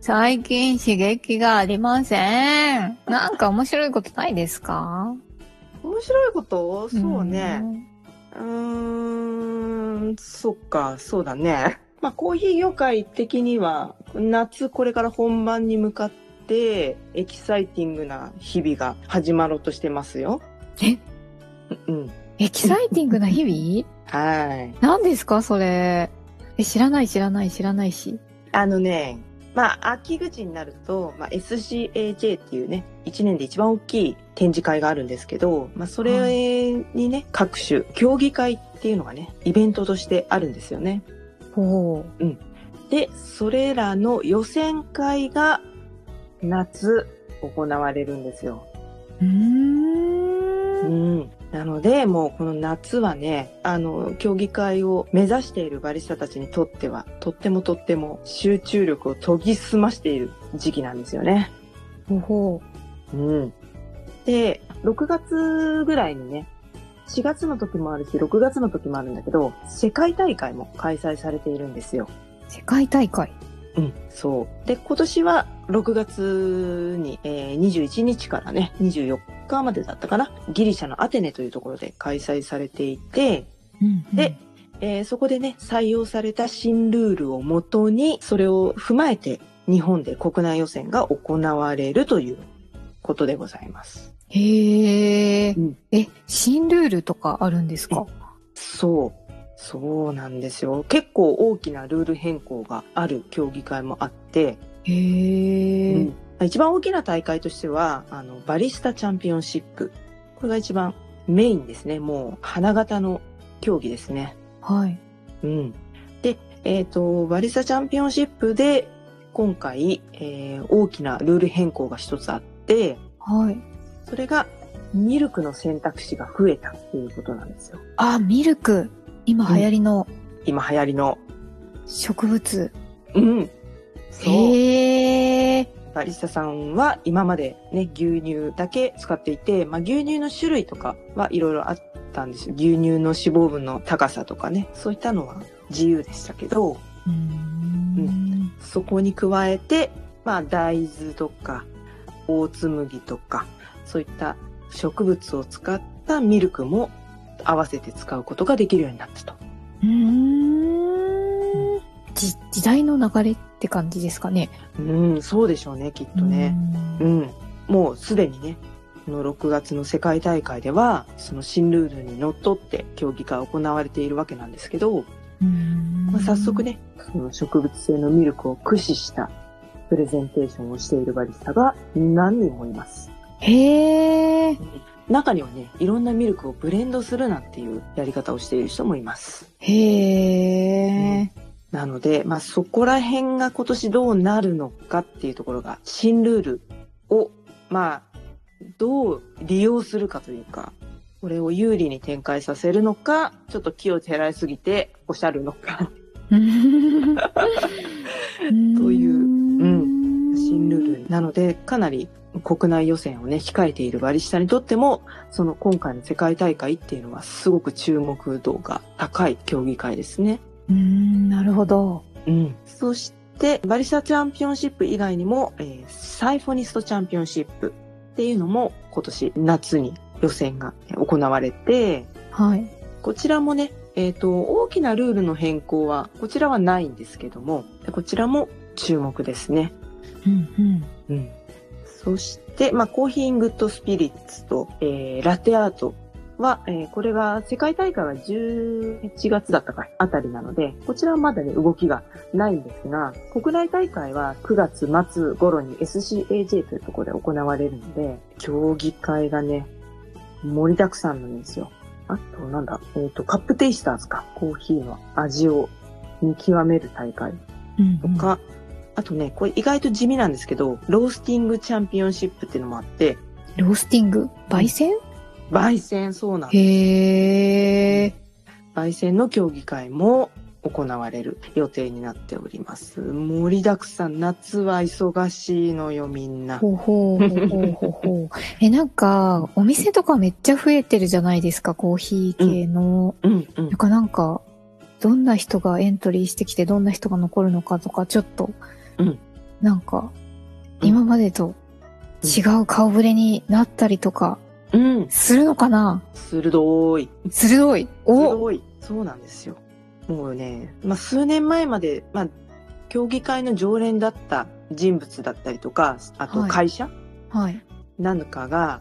最近刺激がありません？なんか面白いことないですか？面白いこと？そうね。うーん、そっか、そうだね。まあ、コーヒー業界的には、夏これから本番に向かって、エキサイティングな日々が始まろうとしてますよ。え？うん。エキサイティングな日々？はい。何ですかそれ？え、知らない知らない知らないし。あのね、まあ、秋口になると、まあ、SCAJ っていうね、1年で一番大きい展示会があるんですけど、まあ、それにね、各種、競技会っていうのがね、イベントとしてあるんですよね。ほう。で、それらの予選会が夏行われるんですよ。うー。うんん。なので、もうこの夏はね、あの、競技会を目指しているバリスタたちにとっては、とってもとっても集中力を研ぎ澄ましている時期なんですよね。ほうほうん。で、6月ぐらいにね、4月の時もあるし、6月の時もあるんだけど、世界大会も開催されているんですよ。う。世界大会？うん、そう。で、今年は6月に、えー21日からね、24日までだったかな、ギリシャのアテネというところで開催されていて、うんうん。で、えーそこでね、採用された新ルールをもとに、それを踏まえて、日本で国内予選が行われるということでございます。へえ、うん。え、新ルールとかあるんですか？そう。そうなんですよ。結構大きなルール変更がある競技会もあって、へえ、うん一番大きな大会としては、あの、バリスタチャンピオンシップ。これが一番メインですね。もう、花形の競技ですね。はい。うん。で、えっ、と、バリスタチャンピオンシップで、今回、えー大きなルール変更が一つあって、はい。それが、ミルクの選択肢が増えたっていうことなんですよ。あ、ミルク。今流行りの今流行りの。植物。うん。そう。へえ。バリスタさんは今までね、牛乳だけ使っていて、まあ牛乳の種類とかはいろいろあったんですよ。牛乳の脂肪分の高さとかね、そういったのは自由でしたけど、うーん。そこに加えて、まあ大豆とか、大ツ麦とか、そういった植物を使ったミルクも合わせて使うことができるようになったと。時代の流れって感じですかね。うん、そうでしょうね、きっとね。う。うんん。もうすでにね、この6月の世界大会では、その新ルールにのっとって競技が行われているわけなんですけど、うんまあ、早速。ね、その植物性のミルクを駆使したプレゼンテーションをしているバリスタが何人もいます。へえ。中にはね、いろんなミルクをブレンドするなんていうやり方をしている人もいます。へえ。なので、まあそこら辺が今年どうなるのかっていうところが、新ルールを、まあ、どう利用するかというか、これを有利に展開させるのか、ちょっと気を照らしすぎておっしゃるのか、と といううん新ルールなので、かなり国内予選をね、控えているバリスタにとっても、その今回の世界大会っていうのはすごく注目度が高い競技会ですね。うーん、なるほど。うん。そして、バリスタチャンピオンシップ以外にも、えーサイフォニストチャンピオンシップっていうのも今年夏に予選が行われて、はい。こちらもね、えっ、と、大きなルールの変更は、こちらはないんですけども、こちらも注目ですね。うん、うん。うん。そして、まあ、コーヒーグッドスピリッツと、えーラテアートは、えーこれが世界大会は11月だったかあたりなので、こちらはまだね、動きがないんですが、国内大会は9月末頃に SCAJ というところで行われるので、競技会がね、盛りだくさんなんですよ。あと、なんだ、えっ、と、カップテイスターズか。コーヒーの味を見極める大会うんとか、あとね、これ意外と地味なんですけど、ロースティングチャンピオンシップっていうのもあって、ロースティング？焙煎？焙煎そうなんです。へえ。焙煎の競技会も行われる予定になっております。盛りだくさん、夏は忙しいのよ、みんな。ほうほうほうほうほうほう。え、なんか、お店とかめっちゃ増えてるじゃないですか、コーヒー系の。うんうんなん。かなんか、どんな人がエントリーしてきて、どんな人が残るのかとか、ちょっと、うんなんか、うん今までと違う顔ぶれになったりとか、うん。するのかな？鋭い。鋭い。お鋭い。そうなんですよ。もうね、まあ、数年前まで、まあ、競技会の常連だった人物だったりとか、あとはい会社、はい。なんかが、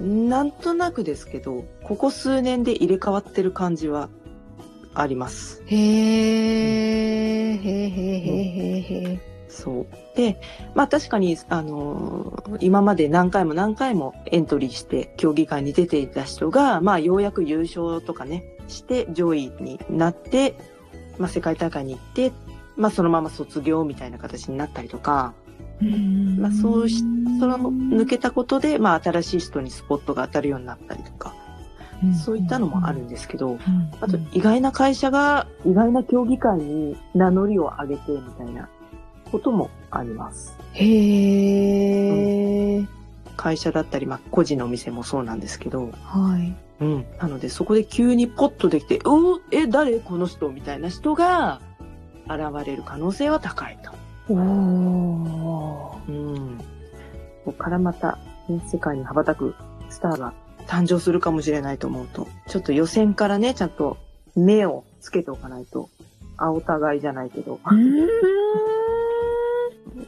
なんとなくですけど、ここ数年で入れ替わってる感じはあります。へー、へーへーへーへーへそう。で、まあ確かに、あのー今まで何回も何回もエントリーして競技会に出ていた人が、まあようやく優勝とかね、して上位になって、まあ世界大会に行って、まあそのまま卒業みたいな形になったりとか、ー。まあそうしその抜けたことで、まあ新しい人にスポットが当たるようになったりとか、そういったのもあるんですけど、うん。あと意外な会社が意外な競技会に名乗りを上げてみたいなこともあります。へー。会社だったり、まあ個人のお店もそうなんですけど、はい。うん。なのでそこで急にポッとできて、うんえ、誰？この人？みたいな人が現れる可能性は高いと。おー。うん。ここからまた、ね、世界に羽ばたくスターが誕生するかもしれないと思うと、ちょっと予選からね、ちゃんと目をつけておかないと、あお互いじゃないけど、うーん。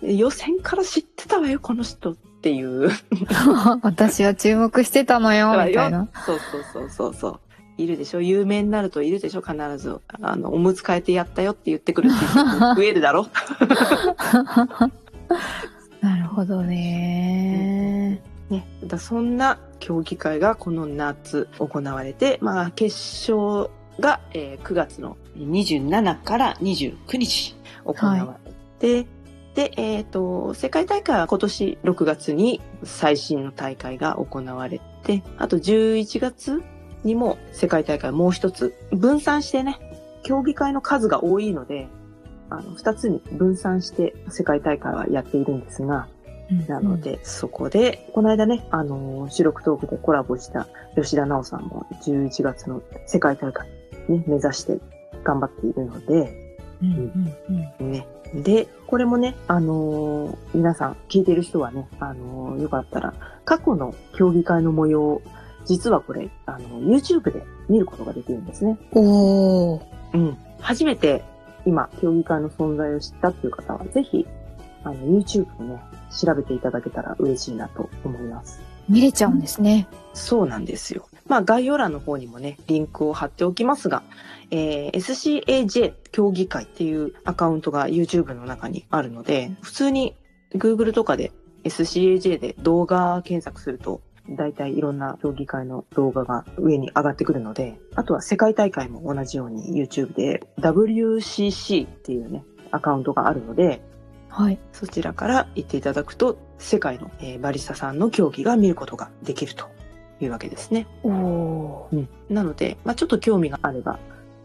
予選から知ってたわよ、この人っていう。私は注目してたのよ、みたいな。そうそうそうそうそう。いるでしょ？有名になるといるでしょ？必ず。あの、おむつ替えてやったよって言ってくるって増えるだろ？なるほどね。ね。だそんな競技会がこの夏行われて、まあ、決勝が、えー9月の27から29日行われて、で、えっ、と、世界大会は今年6月に最新の大会が行われて、あと11月にも世界大会もう一つ分散してね、競技会の数が多いので、あの、二つに分散して世界大会はやっているんですが、なので、そこで、この間ね、あのー収録トークでコラボした吉田直さんも11月の世界大会に目指して頑張っているので。ね。で、これもね、あのー皆さん聞いてる人はね、あのーよかったら、過去の競技会の模様、実はこれ、あの、YouTube で見ることができるんですね。おー。うん。初めて今、競技会の存在を知ったっていう方は、ぜひ、あの、YouTube をね、調べていただけたら嬉しいなと思います。見れちゃうんですね。そうなんですよ。まあ、概要欄の方にもね、リンクを貼っておきますが、えー SCAJ 競技会っていうアカウントが YouTube の中にあるので、普通に Google とかで SCAJ で動画検索すると、大体いろんな競技会の動画が上に上がってくるので、あとは世界大会も同じように YouTube で WCC っていうね、アカウントがあるので、はい。そちらから行っていただくと、世界の、えーバリスタさんの競技が見ることができるというわけですね。おー。なので、まあ、ちょっと興味があれば、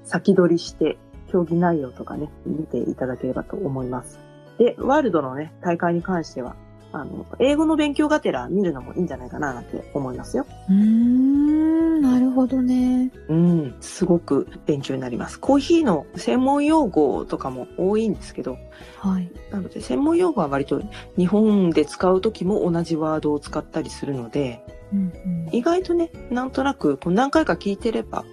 先取りして、競技内容とかね、見ていただければと思います。で、ワールドのね、大会に関しては、あの、英語の勉強がてら見るのもいいんじゃないかななんて思いますよ。うーん、なるほどね。うん、すごく勉強になります。コーヒーの専門用語とかも多いんですけど、はい。なので専門用語は割と日本で使う時も同じワードを使ったりするので、うん、意外とね、なんとなくこう何回か聞いてれば、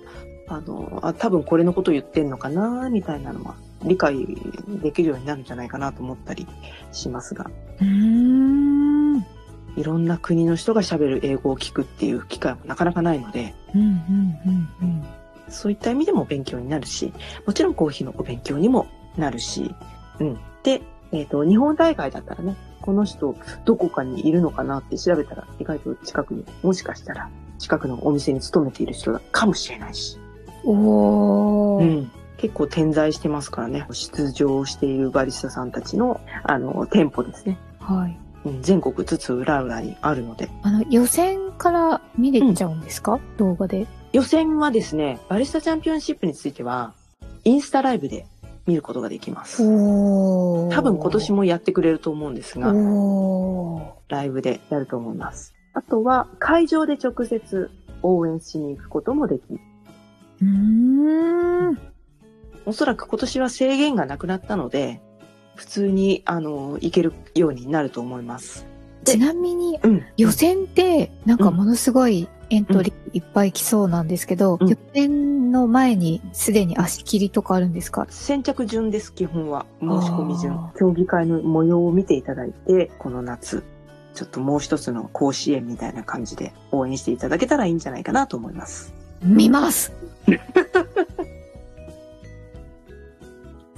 あの、あ、多分これのこと言ってんのかな、みたいなのは理解できるようになるんじゃないかなと思ったりしますが。うん。うーん。いろんな国の人が喋る英語を聞くっていう機会もなかなかないので、うんうんうんうん。そういった意味でも勉強になるし、もちろんコーヒーのお勉強にもなるし、うん。で、えっ、と、日本大会だったらね、この人どこかにいるのかなって調べたら、意外と近くに、もしかしたら近くのお店に勤めている人かもしれないし、おー。うん。結構点在してますからね、出場しているバリスタさんたちの、あの、店舗ですね。はい。うん全国津々浦々にあるので、あの、予選から見れちゃうんですか、動画で。予選はですね、バリスタチャンピオンシップについては、インスタライブで見ることができます。多分今年もやってくれると思うんですが。ライブでやると思います。あとは、会場で直接応援しに行くこともできる。うーん。おそらく今年は制限がなくなったので、普通に、あの、行けるようになると思います。でちなみに、うん。予選って、なんかものすごいエントリーいっぱい来そうなんですけど、うん予選の前にすでに足切りとかあるんですか？先着順です、基本は。申し込み順あ。競技会の模様を見ていただいて、この夏、ちょっともう一つの甲子園みたいな感じで応援していただけたらいいんじゃないかなと思います。見ます